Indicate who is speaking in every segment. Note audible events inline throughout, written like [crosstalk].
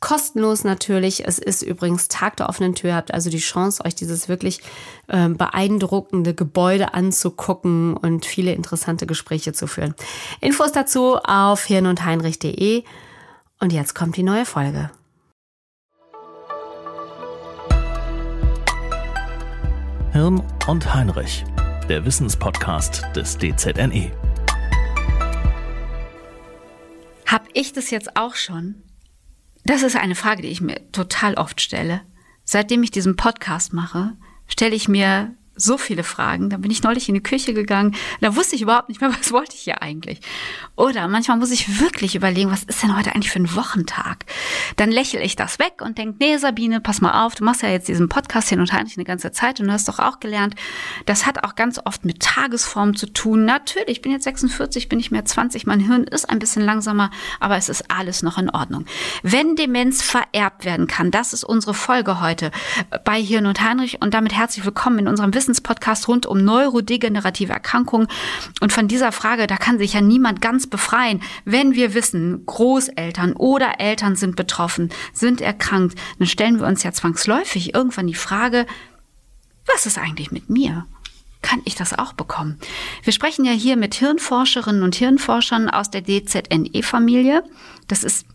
Speaker 1: Kostenlos natürlich. Es ist übrigens Tag der offenen Tür. Habt also die Chance, euch dieses wirklich äh, beeindruckende Gebäude anzugucken und viele interessante Gespräche zu führen. Infos dazu auf hirnundheinrich.de. Und jetzt kommt die neue Folge.
Speaker 2: Hirn und Heinrich, der Wissenspodcast des DZNE.
Speaker 1: Hab ich das jetzt auch schon? Das ist eine Frage, die ich mir total oft stelle. Seitdem ich diesen Podcast mache, stelle ich mir so viele Fragen. Da bin ich neulich in die Küche gegangen, da wusste ich überhaupt nicht mehr, [laughs] was wollte ich hier eigentlich. Oder manchmal muss ich wirklich überlegen, was ist denn heute eigentlich für ein Wochentag? Dann lächle ich das weg und denke, nee, Sabine, pass mal auf, du machst ja jetzt diesen Podcast hin und eigentlich eine ganze Zeit und du hast doch auch gelernt, das hat auch ganz oft mit Tagesform zu tun. Natürlich, ich bin jetzt 46, bin ich mehr 20, mein Hirn ist ein bisschen langsamer, aber es ist alles noch in Ordnung. Wenn Demenz vererbt werden kann, das ist unsere Folge heute bei Hirn und Heinrich und damit herzlich willkommen in unserem Wissen Wissenspodcast rund um neurodegenerative Erkrankungen. Und von dieser Frage, da kann sich ja niemand ganz befreien. Wenn wir wissen, Großeltern oder Eltern sind betroffen, sind erkrankt, dann stellen wir uns ja zwangsläufig irgendwann die Frage, was ist eigentlich mit mir? Kann ich das auch bekommen? Wir sprechen ja hier mit Hirnforscherinnen und Hirnforschern aus der DZNE-Familie. Das ist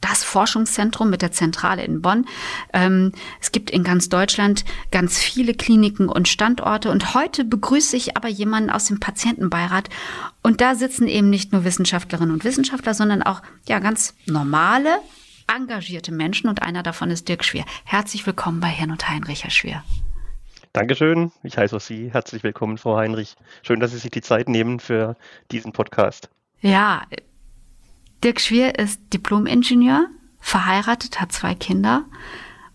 Speaker 1: das Forschungszentrum mit der Zentrale in Bonn. Ähm, es gibt in ganz Deutschland ganz viele Kliniken und Standorte. Und heute begrüße ich aber jemanden aus dem Patientenbeirat. Und da sitzen eben nicht nur Wissenschaftlerinnen und Wissenschaftler, sondern auch ja ganz normale, engagierte Menschen. Und einer davon ist Dirk Schwer. Herzlich willkommen bei Herrn und Heinrich, Herr Schwer.
Speaker 3: Dankeschön. Ich heiße auch Sie. Herzlich willkommen, Frau Heinrich. Schön, dass Sie sich die Zeit nehmen für diesen Podcast.
Speaker 1: Ja, Dirk Schwier ist Diplom-Ingenieur, verheiratet, hat zwei Kinder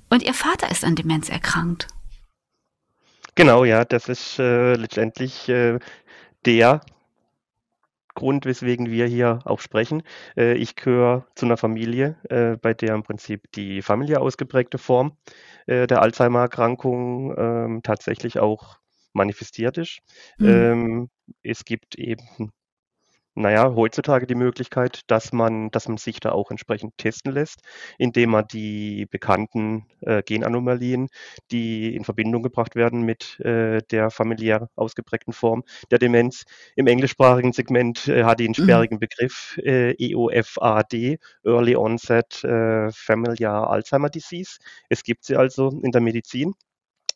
Speaker 1: und ihr Vater ist an Demenz erkrankt.
Speaker 3: Genau, ja, das ist äh, letztendlich äh, der Grund, weswegen wir hier auch sprechen. Äh, ich gehöre zu einer Familie, äh, bei der im Prinzip die familiär ausgeprägte Form äh, der Alzheimer-Erkrankung ähm, tatsächlich auch manifestiert ist. Mhm. Ähm, es gibt eben naja, heutzutage die Möglichkeit, dass man, dass man sich da auch entsprechend testen lässt, indem man die bekannten äh, Genanomalien, die in Verbindung gebracht werden mit äh, der familiär ausgeprägten Form der Demenz, im englischsprachigen Segment äh, hat die einen mhm. sperrigen mhm. Begriff äh, EOFAD, Early Onset äh, Familiar Alzheimer Disease. Es gibt sie also in der Medizin.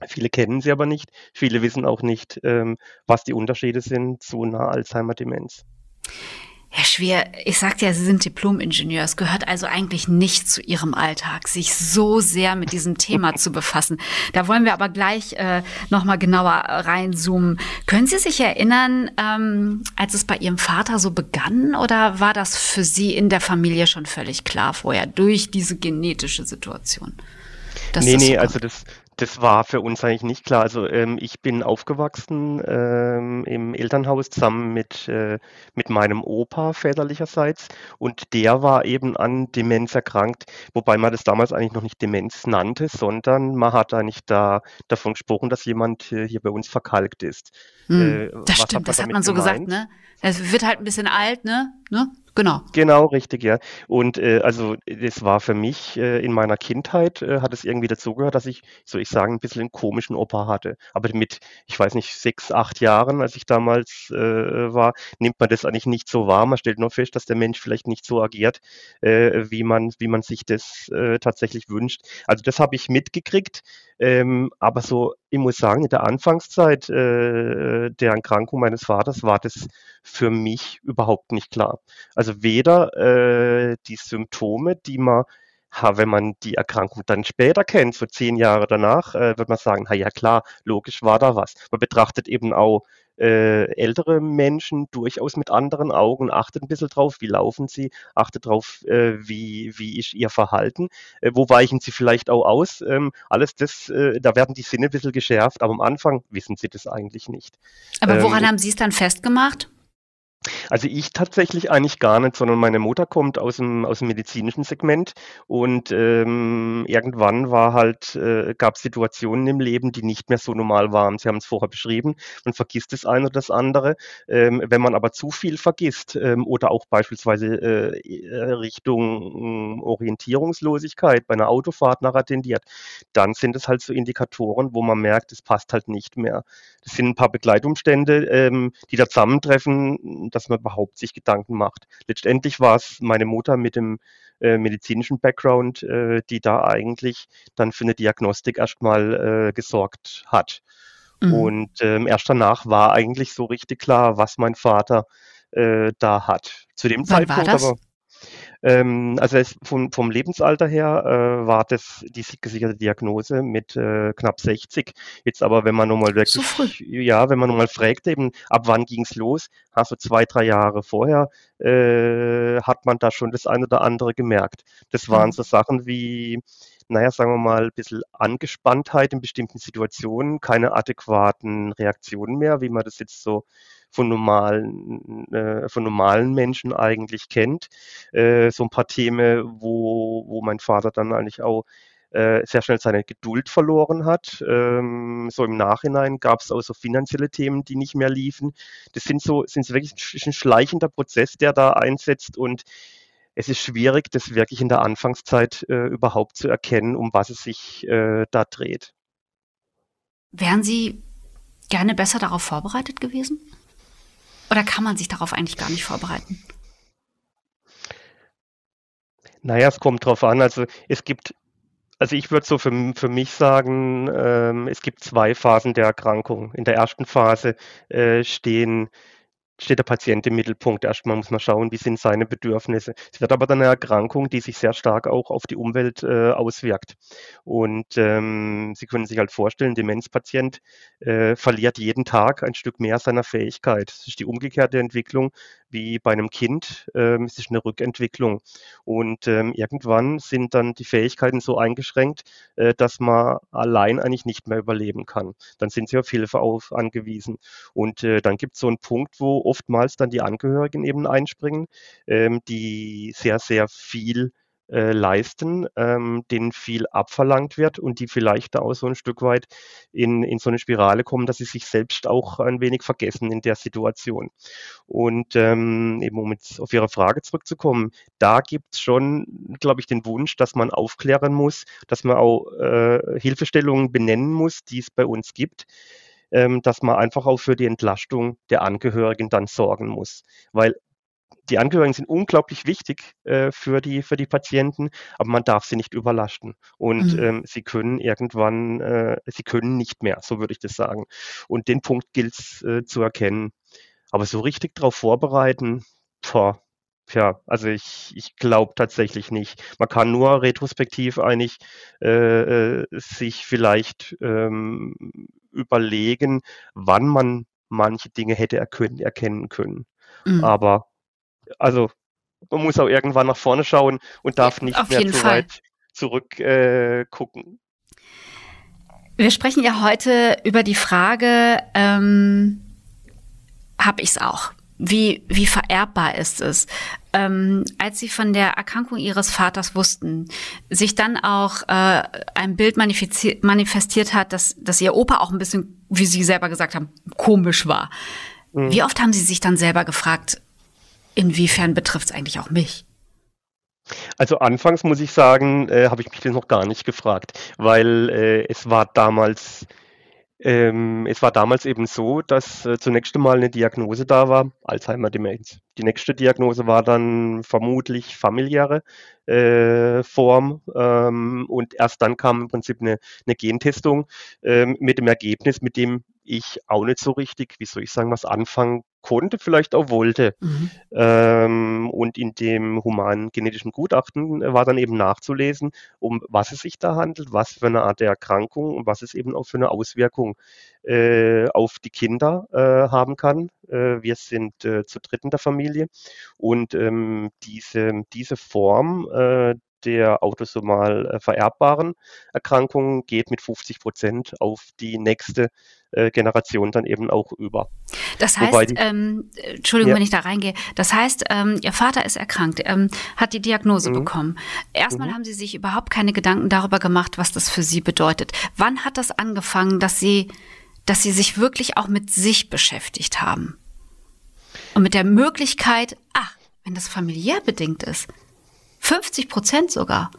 Speaker 3: Viele kennen sie aber nicht. Viele wissen auch nicht, ähm, was die Unterschiede sind zu einer Alzheimer-Demenz.
Speaker 1: Herr Schwer, ich sagte ja, Sie sind Diplom-Ingenieur. Es gehört also eigentlich nicht zu Ihrem Alltag, sich so sehr mit diesem Thema zu befassen. Da wollen wir aber gleich äh, nochmal genauer reinzoomen. Können Sie sich erinnern, ähm, als es bei Ihrem Vater so begann oder war das für Sie in der Familie schon völlig klar vorher durch diese genetische Situation?
Speaker 3: nee, nee, so also das, das war für uns eigentlich nicht klar. Also ähm, ich bin aufgewachsen ähm, im Elternhaus zusammen mit, äh, mit meinem Opa väterlicherseits und der war eben an Demenz erkrankt, wobei man das damals eigentlich noch nicht Demenz nannte, sondern man hat eigentlich da davon gesprochen, dass jemand äh, hier bei uns verkalkt ist.
Speaker 1: Hm, äh, das stimmt, das hat man so gemeint? gesagt, ne? Es wird halt ein bisschen alt, ne? ne? Genau.
Speaker 3: Genau, richtig, ja. Und äh, also das war für mich äh, in meiner Kindheit, äh, hat es irgendwie dazugehört, dass ich, soll ich sagen, ein bisschen einen komischen Opa hatte. Aber mit, ich weiß nicht, sechs, acht Jahren, als ich damals äh, war, nimmt man das eigentlich nicht so wahr. Man stellt nur fest, dass der Mensch vielleicht nicht so agiert, äh, wie, man, wie man sich das äh, tatsächlich wünscht. Also das habe ich mitgekriegt. Ähm, aber so, ich muss sagen, in der Anfangszeit äh, der Erkrankung meines Vaters war das für mich überhaupt nicht klar. Also weder äh, die Symptome, die man wenn man die Erkrankung dann später kennt, so zehn Jahre danach, äh, wird man sagen, na ja klar, logisch war da was. Man betrachtet eben auch äh, ältere Menschen durchaus mit anderen Augen, achtet ein bisschen drauf, wie laufen sie, achtet drauf, äh, wie, wie ist ihr Verhalten, äh, wo weichen sie vielleicht auch aus. Ähm, alles das, äh, da werden die Sinne ein bisschen geschärft, aber am Anfang wissen sie das eigentlich nicht.
Speaker 1: Aber woran ähm, haben Sie es dann festgemacht?
Speaker 3: Also ich tatsächlich eigentlich gar nicht, sondern meine Mutter kommt aus dem, aus dem medizinischen Segment und ähm, irgendwann war halt, äh, gab es Situationen im Leben, die nicht mehr so normal waren. Sie haben es vorher beschrieben, man vergisst das eine oder das andere. Ähm, wenn man aber zu viel vergisst ähm, oder auch beispielsweise äh, Richtung äh, Orientierungslosigkeit bei einer Autofahrt nachher tendiert, dann sind es halt so Indikatoren, wo man merkt, es passt halt nicht mehr. Das sind ein paar Begleitumstände, ähm, die da zusammentreffen, dass man überhaupt sich Gedanken macht. Letztendlich war es meine Mutter mit dem äh, medizinischen Background, äh, die da eigentlich dann für eine Diagnostik erstmal äh, gesorgt hat. Mhm. Und ähm, erst danach war eigentlich so richtig klar, was mein Vater äh, da hat. Zu dem Wann Zeitpunkt aber ähm, also es, vom, vom Lebensalter her äh, war das die gesicherte Diagnose mit äh, knapp 60. Jetzt aber, wenn man nochmal wirklich, so ja, wenn man nochmal fragt, eben, ab wann ging's los, also zwei, drei Jahre vorher, äh, hat man da schon das eine oder andere gemerkt. Das waren mhm. so Sachen wie, naja, sagen wir mal, ein bisschen Angespanntheit in bestimmten Situationen, keine adäquaten Reaktionen mehr, wie man das jetzt so von normalen, äh, von normalen Menschen eigentlich kennt. Äh, so ein paar Themen, wo, wo mein Vater dann eigentlich auch äh, sehr schnell seine Geduld verloren hat. Ähm, so im Nachhinein gab es auch so finanzielle Themen, die nicht mehr liefen. Das sind so, sind wirklich ein schleichender Prozess, der da einsetzt und es ist schwierig, das wirklich in der Anfangszeit äh, überhaupt zu erkennen, um was es sich äh, da dreht.
Speaker 1: Wären Sie gerne besser darauf vorbereitet gewesen? Oder kann man sich darauf eigentlich gar nicht vorbereiten?
Speaker 3: Naja, es kommt drauf an. Also es gibt, also ich würde so für, für mich sagen, ähm, es gibt zwei Phasen der Erkrankung. In der ersten Phase äh, stehen steht der Patient im Mittelpunkt. Erstmal muss man schauen, wie sind seine Bedürfnisse. Es wird aber dann eine Erkrankung, die sich sehr stark auch auf die Umwelt äh, auswirkt. Und ähm, Sie können sich halt vorstellen, Demenzpatient äh, verliert jeden Tag ein Stück mehr seiner Fähigkeit. Das ist die umgekehrte Entwicklung wie bei einem Kind. Ähm, es ist eine Rückentwicklung. Und ähm, irgendwann sind dann die Fähigkeiten so eingeschränkt, äh, dass man allein eigentlich nicht mehr überleben kann. Dann sind sie auf Hilfe auf, angewiesen. Und äh, dann gibt es so einen Punkt, wo oftmals dann die Angehörigen eben einspringen, ähm, die sehr, sehr viel äh, leisten, ähm, denen viel abverlangt wird und die vielleicht da auch so ein Stück weit in, in so eine Spirale kommen, dass sie sich selbst auch ein wenig vergessen in der Situation. Und ähm, eben um jetzt auf Ihre Frage zurückzukommen, da gibt es schon, glaube ich, den Wunsch, dass man aufklären muss, dass man auch äh, Hilfestellungen benennen muss, die es bei uns gibt ähm, dass man einfach auch für die Entlastung der Angehörigen dann sorgen muss. Weil die Angehörigen sind unglaublich wichtig äh, für, die, für die Patienten, aber man darf sie nicht überlasten. Und mhm. ähm, sie können irgendwann, äh, sie können nicht mehr, so würde ich das sagen. Und den Punkt gilt es äh, zu erkennen. Aber so richtig darauf vorbereiten, boah, ja, also ich, ich glaube tatsächlich nicht. Man kann nur retrospektiv eigentlich äh, äh, sich vielleicht ähm, überlegen, wann man manche Dinge hätte erkennen, erkennen können. Mhm. Aber also man muss auch irgendwann nach vorne schauen und darf nicht Auf mehr zu Fall. weit zurück äh, gucken.
Speaker 1: Wir sprechen ja heute über die Frage, ähm, habe ich es auch? Wie, wie vererbbar ist es? Ähm, als Sie von der Erkrankung Ihres Vaters wussten, sich dann auch äh, ein Bild manifestiert hat, dass, dass Ihr Opa auch ein bisschen, wie Sie selber gesagt haben, komisch war. Mhm. Wie oft haben Sie sich dann selber gefragt, Inwiefern betrifft es eigentlich auch mich?
Speaker 3: Also anfangs muss ich sagen, äh, habe ich mich das noch gar nicht gefragt, weil äh, es war damals ähm, es war damals eben so, dass äh, zunächst einmal eine Diagnose da war, Alzheimer-Demenz. Die nächste Diagnose war dann vermutlich familiäre äh, Form ähm, und erst dann kam im Prinzip eine, eine Gentestung ähm, mit dem Ergebnis, mit dem ich auch nicht so richtig, wie soll ich sagen, was anfangen konnte, vielleicht auch wollte. Mhm. Ähm, und in dem humanen genetischen Gutachten war dann eben nachzulesen, um was es sich da handelt, was für eine Art der Erkrankung und was es eben auch für eine Auswirkung äh, auf die Kinder äh, haben kann. Äh, wir sind äh, zu dritt in der Familie und ähm, diese, diese Form äh, der autosomal äh, vererbbaren Erkrankungen geht mit 50 Prozent auf die nächste äh, Generation dann eben auch über.
Speaker 1: Das heißt, die, ähm, Entschuldigung, ja. wenn ich da reingehe, das heißt, ähm, Ihr Vater ist erkrankt, ähm, hat die Diagnose mhm. bekommen. Erstmal mhm. haben Sie sich überhaupt keine Gedanken darüber gemacht, was das für Sie bedeutet. Wann hat das angefangen, dass Sie, dass Sie sich wirklich auch mit sich beschäftigt haben? Und mit der Möglichkeit, ach, wenn das familiär bedingt ist, 50 Prozent sogar.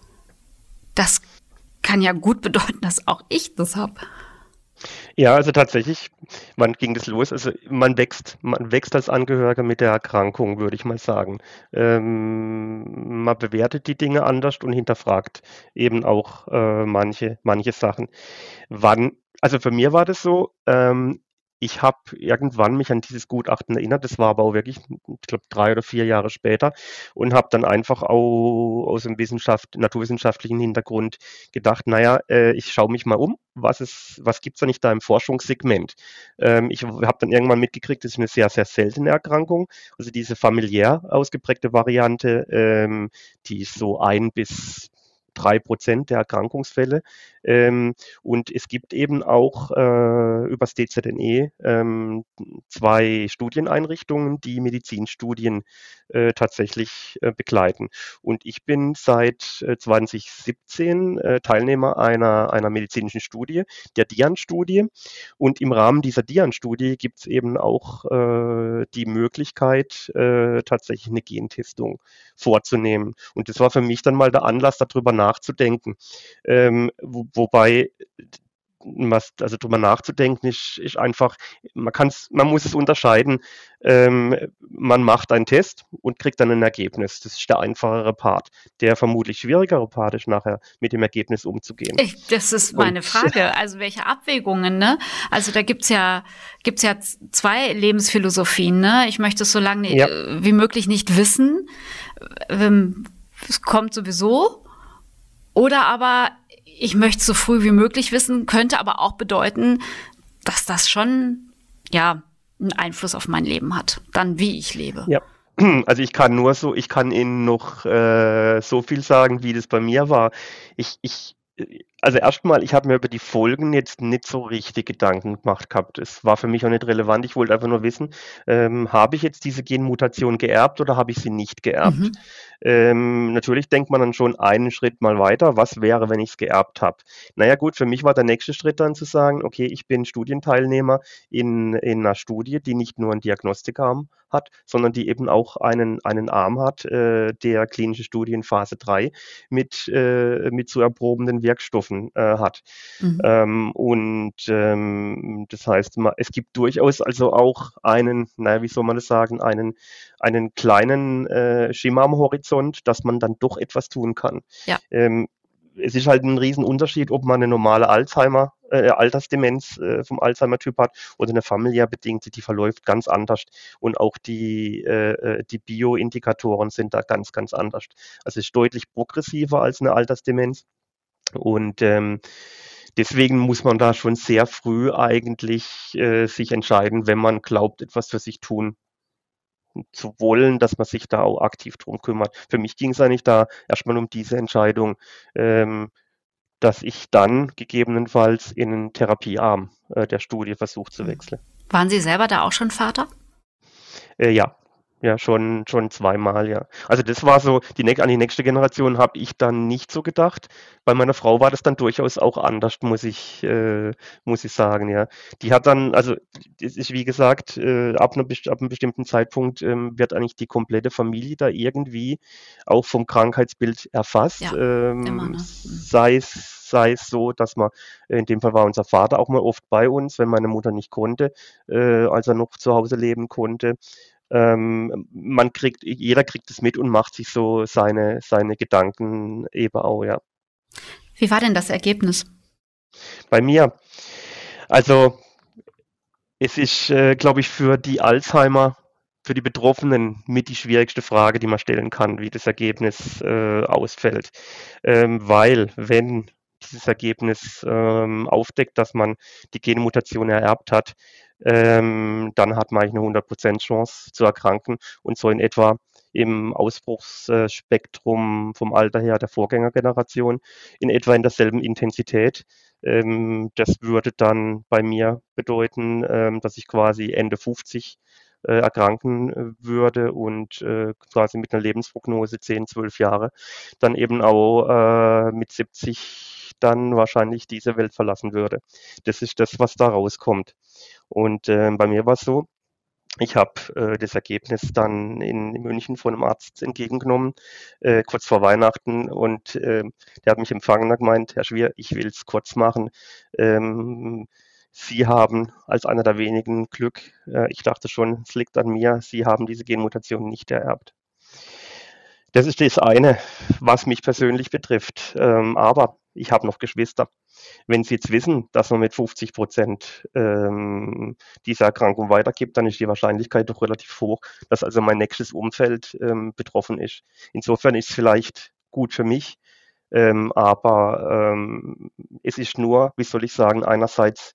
Speaker 1: Das kann ja gut bedeuten, dass auch ich das habe.
Speaker 3: Ja, also tatsächlich, wann ging das los? Also man wächst, man wächst als Angehöriger mit der Erkrankung, würde ich mal sagen. Ähm, man bewertet die Dinge anders und hinterfragt eben auch äh, manche, manche Sachen. Wann, also für mir war das so, ähm, ich habe irgendwann mich an dieses Gutachten erinnert, das war aber auch wirklich, ich glaube, drei oder vier Jahre später und habe dann einfach auch aus dem Wissenschaft, naturwissenschaftlichen Hintergrund gedacht, naja, äh, ich schaue mich mal um, was es, was gibt's da nicht da im Forschungssegment? Ähm, ich habe dann irgendwann mitgekriegt, das ist eine sehr, sehr seltene Erkrankung, also diese familiär ausgeprägte Variante, ähm, die ist so ein bis drei Prozent der Erkrankungsfälle. Ähm, und es gibt eben auch äh, übers DZNE ähm, zwei Studieneinrichtungen, die Medizinstudien äh, tatsächlich äh, begleiten. Und ich bin seit 2017 äh, äh, Teilnehmer einer, einer medizinischen Studie, der DIAN-Studie. Und im Rahmen dieser DIAN-Studie gibt es eben auch äh, die Möglichkeit, tatsächlich eine Gentestung vorzunehmen. Und das war für mich dann mal der Anlass, darüber nachzudenken. Ähm, wo, wobei was, also drüber nachzudenken, ist, ist einfach, man kann's, man muss es unterscheiden. Ähm, man macht einen Test und kriegt dann ein Ergebnis. Das ist der einfachere Part. Der vermutlich schwierigere Part ist nachher mit dem Ergebnis umzugehen.
Speaker 1: Ich, das ist meine und, Frage. Also welche Abwägungen, ne? Also da gibt's ja, gibt's ja zwei Lebensphilosophien, ne? Ich möchte es so lange ja. wie möglich nicht wissen. Ähm, es kommt sowieso. Oder aber ich möchte so früh wie möglich wissen, könnte aber auch bedeuten, dass das schon, ja, einen Einfluss auf mein Leben hat. Dann, wie ich lebe.
Speaker 3: Ja. [clears throat] Also ich kann nur so, ich kann Ihnen noch äh, so viel sagen, wie das bei mir war. Ich, ich, also erstmal, ich habe mir über die Folgen jetzt nicht so richtig Gedanken gemacht gehabt. Es war für mich auch nicht relevant. Ich wollte einfach nur wissen, ähm, habe ich jetzt diese Genmutation geerbt oder habe ich sie nicht geerbt? Mhm. Ähm, natürlich denkt man dann schon einen Schritt mal weiter. Was wäre, wenn ich es geerbt habe? Naja gut, für mich war der nächste Schritt dann zu sagen, okay, ich bin Studienteilnehmer in, in einer Studie, die nicht nur einen Diagnostikarm hat, sondern die eben auch einen, einen Arm hat, äh, der klinische Studien Phase 3 mit, äh, mit zu erprobenden Wirkstoffen äh, hat. Mhm. Ähm, und ähm, das heißt, es gibt durchaus also auch einen, naja, wie soll man das sagen, einen, einen kleinen äh, Schimmer am Horizont, dass man dann doch etwas tun kann. Ja. Ähm, es ist halt ein Riesenunterschied, ob man eine normale Alzheimer, äh, Altersdemenz äh, vom Alzheimer-Typ hat oder eine familiär bedingte, die verläuft ganz anders. Und auch die, äh, äh, die Bioindikatoren sind da ganz, ganz anders. Also es ist deutlich progressiver als eine Altersdemenz. Und ähm, deswegen muss man da schon sehr früh eigentlich äh, sich entscheiden, wenn man glaubt, etwas für sich tun zu wollen, dass man sich da auch aktiv drum kümmert. Für mich ging es eigentlich da erstmal um diese Entscheidung, ähm, dass ich dann gegebenenfalls in einen Therapiearm äh, der Studie versuche zu wechseln.
Speaker 1: Waren Sie selber da auch schon Vater?
Speaker 3: Äh, ja, ja, schon, schon zweimal, ja. Also das war so, die, an die nächste Generation habe ich dann nicht so gedacht. Bei meiner Frau war das dann durchaus auch anders, muss ich, äh, muss ich sagen, ja. Die hat dann, also es ist wie gesagt, äh, ab, einer, ab einem bestimmten Zeitpunkt ähm, wird eigentlich die komplette Familie da irgendwie auch vom Krankheitsbild erfasst. Ja, ähm, immer, ne? Sei es sei es so, dass man, in dem Fall war unser Vater auch mal oft bei uns, wenn meine Mutter nicht konnte, äh, als er noch zu Hause leben konnte ähm, man kriegt, jeder kriegt es mit und macht sich so seine, seine Gedanken eben auch, ja.
Speaker 1: Wie war denn das Ergebnis?
Speaker 3: Bei mir, also Es ist, äh, glaube ich, für die Alzheimer, für die Betroffenen mit die schwierigste Frage, die man stellen kann, wie das Ergebnis äh, ausfällt. Ähm, weil, wenn dieses Ergebnis ähm, aufdeckt, dass man die Genmutation ererbt hat, ähm, dann hat man eigentlich eine 100% Chance zu erkranken und so in etwa im Ausbruchsspektrum vom Alter her der Vorgängergeneration in etwa in derselben Intensität. Ähm, das würde dann bei mir bedeuten, ähm, dass ich quasi Ende 50 äh, erkranken äh, würde und äh, quasi mit einer Lebensprognose 10, 12 Jahre dann eben auch äh, mit 70 dann wahrscheinlich diese Welt verlassen würde. Das ist das, was da rauskommt. Und äh, bei mir war es so, ich habe äh, das Ergebnis dann in, München von einem Arzt entgegengenommen, äh, kurz vor Weihnachten. Und äh, der hat mich empfangen und gemeint, Herr Schwier, ich will es kurz machen. Ähm, Sie haben als einer der wenigen Glück. Äh, ich dachte schon, es liegt an mir. Sie haben diese Genmutation nicht ererbt. Das ist das eine, was mich persönlich betrifft. Ähm, aber ich habe noch Geschwister. Wenn Sie jetzt wissen, dass man mit 50 Prozent ähm, diese Erkrankung weitergibt, dann ist die Wahrscheinlichkeit doch relativ hoch, dass also mein nächstes Umfeld ähm, betroffen ist. Insofern ist es vielleicht gut für mich, ähm, aber ähm, es ist nur, wie soll ich sagen, einerseits,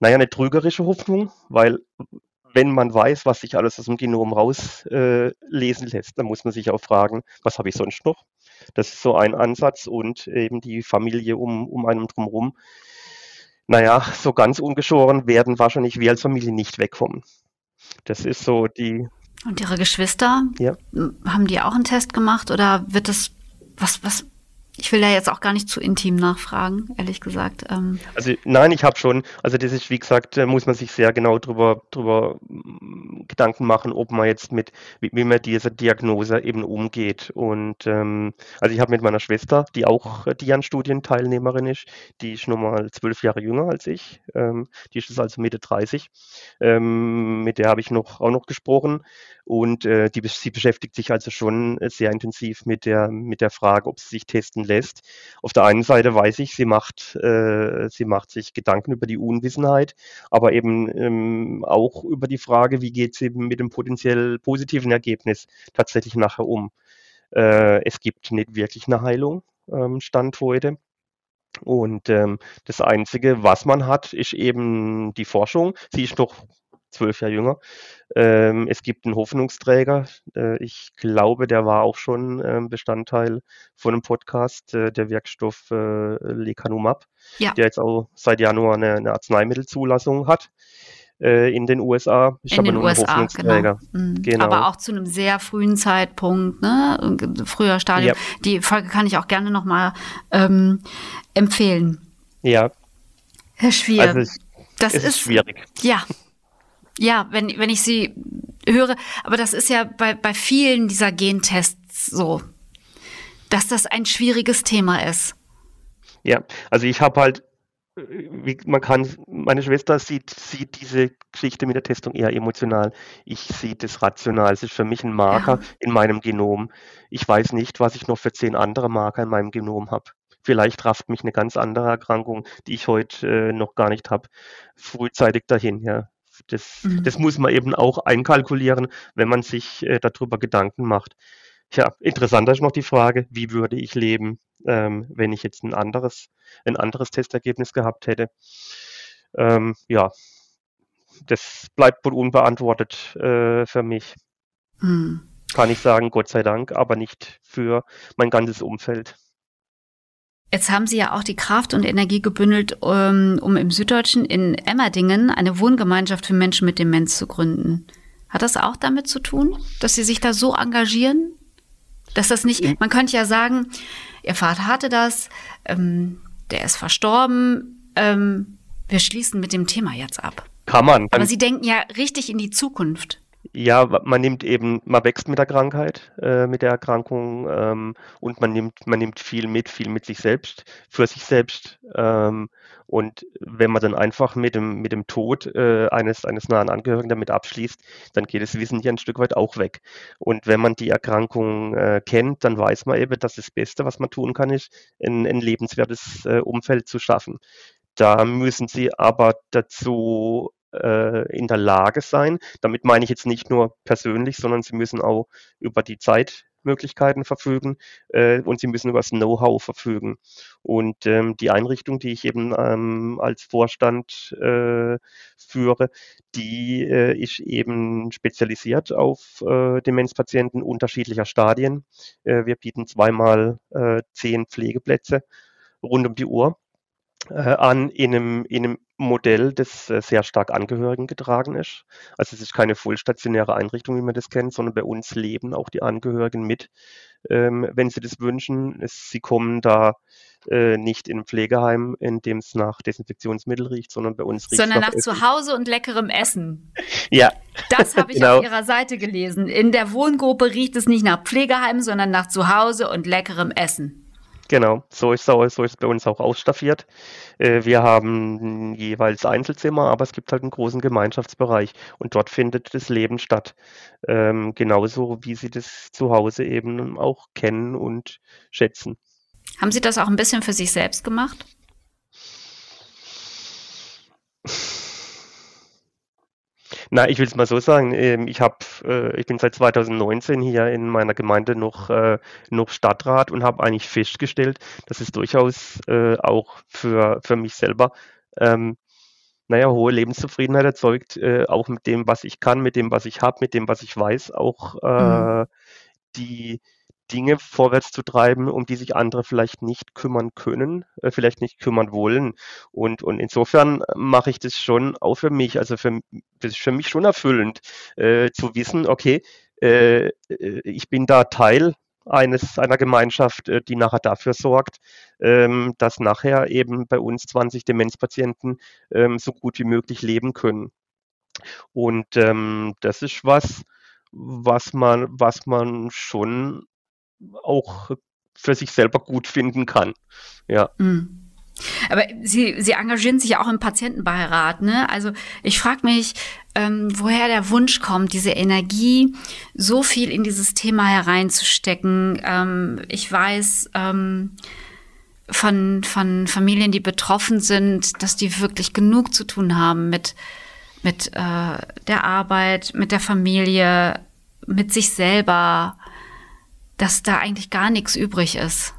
Speaker 3: naja, eine trügerische Hoffnung, weil wenn man weiß, was sich alles aus dem Genom rauslesen äh, lässt, dann muss man sich auch fragen, was habe ich sonst noch? Das ist so ein Ansatz und eben die Familie um, um einen drumherum. Naja, so ganz ungeschoren werden wahrscheinlich wir als Familie nicht wegkommen. Das ist so die.
Speaker 1: Und Ihre Geschwister? Ja. Haben die auch einen Test gemacht oder wird das, was, was, ich will da jetzt auch gar nicht zu intim nachfragen, ehrlich gesagt.
Speaker 3: Ähm also nein, ich habe schon, also das ist, wie gesagt, muss man sich sehr genau drüber, drüber mm, Gedanken machen, ob man jetzt mit, wie, wie man diese Diagnose eben umgeht. Und ähm, also ich habe mit meiner Schwester, die auch Dian-Studienteilnehmerin ist, die ist nochmal zwölf Jahre jünger als ich, ähm, die ist also Mitte 30. Ähm, mit der habe ich noch auch noch gesprochen und äh, die, sie beschäftigt sich also schon sehr intensiv mit der, mit der Frage, ob sie sich testen lässt. Auf der einen Seite weiß ich, sie macht, äh, sie macht sich Gedanken über die Unwissenheit, aber eben ähm, auch über die Frage, wie geht sie mit dem potenziell positiven Ergebnis tatsächlich nachher um. Äh, es gibt nicht wirklich eine Heilung, ähm, Stand heute. Und ähm, das Einzige, was man hat, ist eben die Forschung. Sie ist noch zwölf Jahre jünger. Ähm, es gibt einen Hoffnungsträger. Äh, ich glaube, der war auch schon äh, Bestandteil von einem Podcast, äh, der Werkstoff äh, Lecanumab, ja. der jetzt auch seit Januar eine, eine Arzneimittelzulassung hat äh, in den USA.
Speaker 1: Ist in den USA, genau. Mhm. genau. Aber auch zu einem sehr frühen Zeitpunkt, ne? früher Stadium. Ja. Die Folge kann ich auch gerne nochmal ähm, empfehlen.
Speaker 3: Ja.
Speaker 1: Herr Schwier, also es, das ist, ist schwierig. Ja, ja, wenn, wenn ich sie höre, aber das ist ja bei, bei vielen dieser Gentests so, dass das ein schwieriges Thema ist.
Speaker 3: Ja, also ich habe halt, wie man kann, meine Schwester sieht, sieht diese Geschichte mit der Testung eher emotional. Ich sehe das rational. Es ist für mich ein Marker ja. in meinem Genom. Ich weiß nicht, was ich noch für zehn andere Marker in meinem Genom habe. Vielleicht rafft mich eine ganz andere Erkrankung, die ich heute äh, noch gar nicht habe, frühzeitig dahin. Ja. Das, mhm. das muss man eben auch einkalkulieren, wenn man sich äh, darüber Gedanken macht. Ja, interessanter ist noch die Frage, wie würde ich leben, ähm, wenn ich jetzt ein anderes, ein anderes Testergebnis gehabt hätte. Ähm, ja, das bleibt wohl unbeantwortet äh, für mich. Mhm. Kann ich sagen, Gott sei Dank, aber nicht für mein ganzes Umfeld.
Speaker 1: Jetzt haben Sie ja auch die Kraft und Energie gebündelt, um, um im Süddeutschen in Emmerdingen eine Wohngemeinschaft für Menschen mit Demenz zu gründen. Hat das auch damit zu tun, dass Sie sich da so engagieren? Dass das nicht, man könnte ja sagen, Ihr Vater hatte das, ähm, der ist verstorben, ähm, wir schließen mit dem Thema jetzt ab.
Speaker 3: Kann man.
Speaker 1: Aber Sie denken ja richtig in die Zukunft.
Speaker 3: Ja, man nimmt eben, man wächst mit der Krankheit, äh, mit der Erkrankung ähm, und man nimmt, man nimmt viel mit, viel mit sich selbst, für sich selbst. Ähm, und wenn man dann einfach mit dem, mit dem Tod äh, eines, eines nahen Angehörigen damit abschließt, dann geht das Wissen hier ein Stück weit auch weg. Und wenn man die Erkrankung äh, kennt, dann weiß man eben, dass das Beste, was man tun kann, ist, ein, ein lebenswertes äh, Umfeld zu schaffen. Da müssen sie aber dazu äh, in der Lage sein. Damit meine ich jetzt nicht nur persönlich, sondern sie müssen auch über die Zeit Möglichkeiten verfügen äh, und sie müssen über das Know-how verfügen. Und ähm, die Einrichtung, die ich eben ähm, als Vorstand äh, führe, die äh, ist eben spezialisiert auf äh, Demenzpatienten unterschiedlicher Stadien. Äh, wir bieten zweimal äh, zehn Pflegeplätze rund um die Uhr an in einem, in einem Modell, das äh, sehr stark Angehörigen getragen ist. Also es ist keine vollstationäre Einrichtung, wie man das kennt, sondern bei uns leben auch die Angehörigen mit, ähm, wenn sie das wünschen. Es, sie kommen da äh, nicht in ein Pflegeheim, in dem es nach Desinfektionsmittel riecht, sondern bei uns
Speaker 1: riecht Sondern nach, nach Zuhause und leckerem Essen. [laughs]
Speaker 3: ja.
Speaker 1: Das habe ich genau. auf Ihrer Seite gelesen. In der Wohngruppe riecht es nicht nach Pflegeheim, sondern nach Zuhause und leckerem Essen.
Speaker 3: Genau, so ist es, so ist bei uns auch ausstaffiert. Äh, wir haben jeweils Einzelzimmer, aber es gibt halt einen großen Gemeinschaftsbereich und dort findet das Leben statt. Ähm, genauso wie Sie das zu Hause eben auch kennen und schätzen.
Speaker 1: Haben Sie das auch ein bisschen für sich selbst gemacht? [laughs]
Speaker 3: Na, ich will es mal so sagen. Ähm, ich habe, äh, ich bin seit 2019 hier in meiner Gemeinde noch, äh, noch Stadtrat und habe eigentlich festgestellt, dass es durchaus äh, auch für, für mich selber ähm, naja, hohe Lebenszufriedenheit erzeugt, äh, auch mit dem, was ich kann, mit dem, was ich habe, mit dem, was ich weiß, auch äh, mhm. die, Dinge vorwärts zu treiben, um die sich andere vielleicht nicht kümmern können, äh, vielleicht nicht kümmern wollen. Und, und insofern mache ich das schon auch für mich. Also für, das ist für mich schon erfüllend, äh, zu wissen, okay, äh, äh ich bin da Teil eines einer Gemeinschaft, äh, die nachher dafür sorgt, ähm, dass nachher eben bei uns 20 Demenzpatienten ähm, so gut wie möglich leben können. Und ähm, das ist was, was man, was man schon auch für sich selber gut finden kann. Ja. Mhm.
Speaker 1: Aber Sie, Sie engagieren sich ja auch im Patientenbeirat, ne? Also ich frage mich, ähm, woher der Wunsch kommt, diese Energie so viel in dieses Thema hereinzustecken. Ähm, ich weiß ähm, von, von Familien, die betroffen sind, dass die wirklich genug zu tun haben mit, mit äh, der Arbeit, mit der Familie, mit sich selber dass da eigentlich gar nichts übrig ist.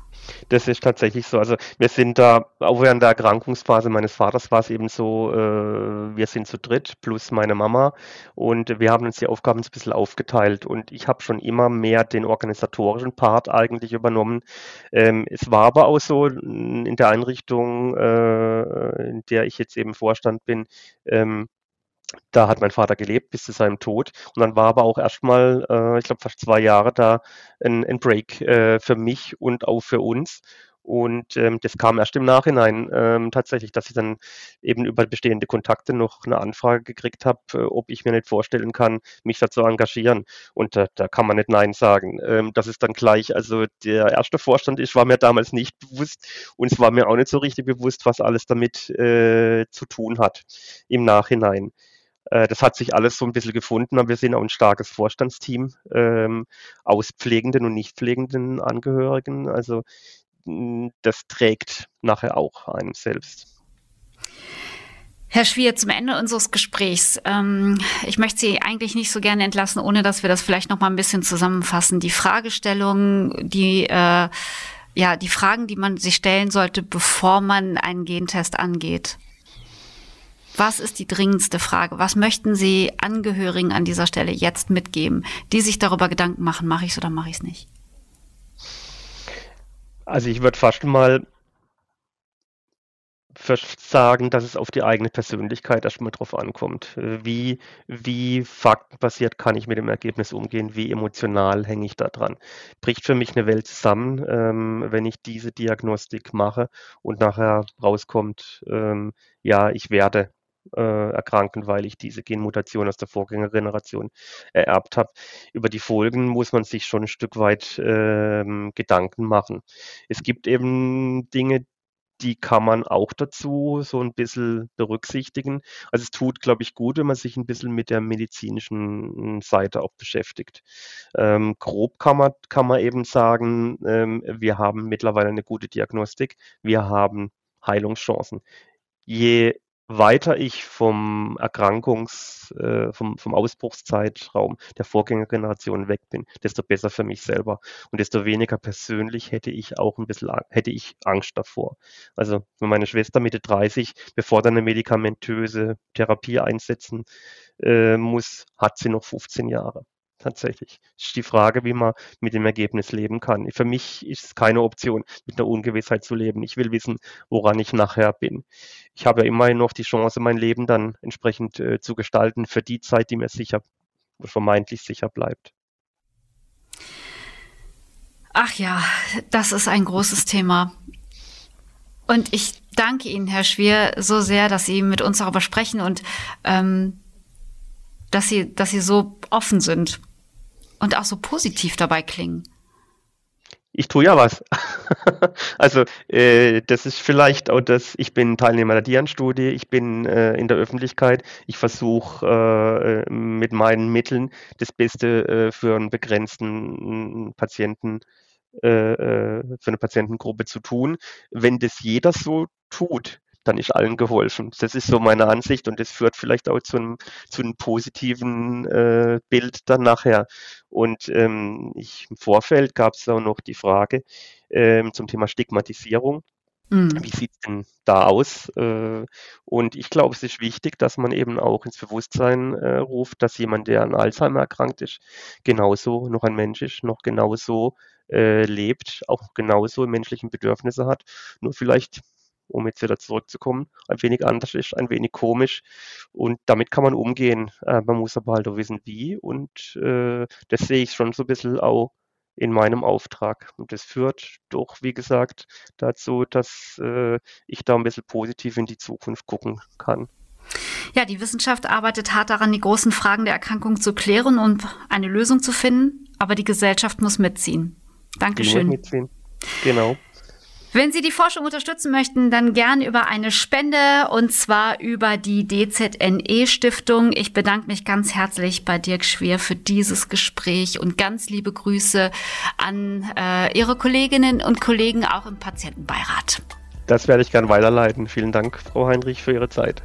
Speaker 3: Das ist tatsächlich so. Also wir sind da, auch während der Erkrankungsphase meines Vaters war es eben so, äh, wir sind zu dritt plus meine Mama und wir haben uns die Aufgaben ein bisschen aufgeteilt und ich habe schon immer mehr den organisatorischen Part eigentlich übernommen. Ähm, es war aber auch so in der Einrichtung, äh, in der ich jetzt eben Vorstand bin, ähm, da hat mein Vater gelebt bis zu seinem Tod. Und dann war aber auch erstmal, äh, ich glaube, fast zwei Jahre da ein, ein Break äh, für mich und auch für uns. Und ähm, das kam erst im Nachhinein ähm, tatsächlich, dass ich dann eben über bestehende Kontakte noch eine Anfrage gekriegt habe, äh, ob ich mir nicht vorstellen kann, mich da zu engagieren. Und äh, da kann man nicht Nein sagen. Ähm, das ist dann gleich, also der erste Vorstand ist, war mir damals nicht [laughs] bewusst und es war mir auch nicht so richtig bewusst, was alles damit äh, zu tun hat im Nachhinein. Äh, das hat sich alles so ein bisschen gefunden, aber wir sind auch ein starkes Vorstandsteam ähm, aus pflegenden und nicht pflegenden Angehörigen. Also das trägt nachher auch einem selbst.
Speaker 1: Herr Schwier, zum Ende unseres Gesprächs. Ähm, ich möchte Sie eigentlich nicht so gerne entlassen, ohne dass wir das vielleicht noch mal ein bisschen zusammenfassen. Die Fragestellungen, die äh, ja die Fragen, die man sich stellen sollte, bevor man einen Gentest angeht. Was ist die dringendste Frage? Was möchten Sie Angehörigen an dieser Stelle jetzt mitgeben, die sich darüber Gedanken machen, mache ich es oder mache ich es nicht?
Speaker 3: Also ich würde fast mal sagen, dass es auf die eigene Persönlichkeit erstmal drauf ankommt. Wie, wie faktenbasiert kann ich mit dem Ergebnis umgehen? Wie emotional hänge ich da dran? Bricht für mich eine Welt zusammen, ähm, wenn ich diese Diagnostik mache und nachher rauskommt, ähm, ja, ich werde äh, erkranken, weil ich diese Genmutation aus der Vorgängergeneration ererbt habe. Über die Folgen muss man sich schon ein Stück weit ähm, Gedanken machen. Es gibt eben Dinge, die kann man auch dazu so ein bisschen berücksichtigen. Also es tut, glaube ich, gut, wenn man sich ein bisschen mit der medizinischen Seite auch beschäftigt. Ähm, grob kann man, kann man eben sagen, ähm, wir haben mittlerweile eine gute Diagnostik, wir haben Heilungschancen. Je weiter ich vom Erkrankungs-, äh, vom, vom Ausbruchszeitraum der Vorgängergeneration weg bin, desto besser für mich selber. Und desto weniger persönlich hätte ich auch ein bisschen, hätte ich Angst davor. Also, wenn meine Schwester Mitte 30, bevor dann eine medikamentöse Therapie einsetzen äh, muss, hat sie noch 15 Jahre tatsächlich. Es ist die Frage, wie man mit dem Ergebnis leben kann. Für mich ist es keine Option, mit einer Ungewissheit zu leben. Ich will wissen, woran ich nachher bin. Ich habe ja immerhin noch die Chance, mein Leben dann entsprechend äh, zu gestalten für die Zeit, die mir sicher, vermeintlich sicher bleibt.
Speaker 1: Ach ja, das ist ein großes Thema. Und ich danke Ihnen, Herr Schwier, so sehr, dass Sie mit uns darüber sprechen und ähm, dass Sie, dass Sie so offen sind und auch so positiv dabei klingen.
Speaker 3: Ich tue ja was. [laughs] also äh, das ist vielleicht auch das, ich bin Teilnehmer der Dian-Studie, ich bin äh, in der Öffentlichkeit, ich versuche äh, mit meinen Mitteln das Beste äh, für einen begrenzten Patienten, äh, äh, für eine Patientengruppe zu tun. Wenn das jeder so tut, dann ist allen geholfen. Das ist so meine Ansicht und das führt vielleicht auch zu einem, zu einem positiven äh, Bild dann nachher. Und ähm, ich, im Vorfeld gab es auch noch die Frage ähm, zum Thema Stigmatisierung. Mhm. Wie sieht es denn da aus? Äh, und ich glaube, es ist wichtig, dass man eben auch ins Bewusstsein äh, ruft, dass jemand, der an Alzheimer erkrankt ist, genauso noch ein Mensch ist, noch genauso äh, lebt, auch genauso menschlichen Bedürfnisse hat, nur vielleicht um jetzt wieder zurückzukommen, ein wenig anders ist, ein wenig komisch. Und damit kann man umgehen. Äh, man muss aber halt auch wissen, wie. Und äh, das sehe ich schon so ein bisschen auch in meinem Auftrag. Und das führt doch, wie gesagt, dazu, dass äh, ich da ein bisschen positiv in die Zukunft gucken kann.
Speaker 1: Ja, die Wissenschaft arbeitet hart daran, die großen Fragen der Erkrankung zu klären und eine Lösung zu finden. Aber die Gesellschaft muss mitziehen. Dankeschön. Die muss mitziehen.
Speaker 3: Genau.
Speaker 1: Wenn Sie die Forschung unterstützen möchten, dann gern über eine Spende und zwar über die DZNE Stiftung. Ich bedanke mich ganz herzlich bei Dirk Schwer für dieses Gespräch und ganz liebe Grüße an äh, Ihre Kolleginnen und Kollegen auch im Patientenbeirat.
Speaker 3: Das werde ich gern weiterleiten. Vielen Dank, Frau Heinrich, für Ihre Zeit.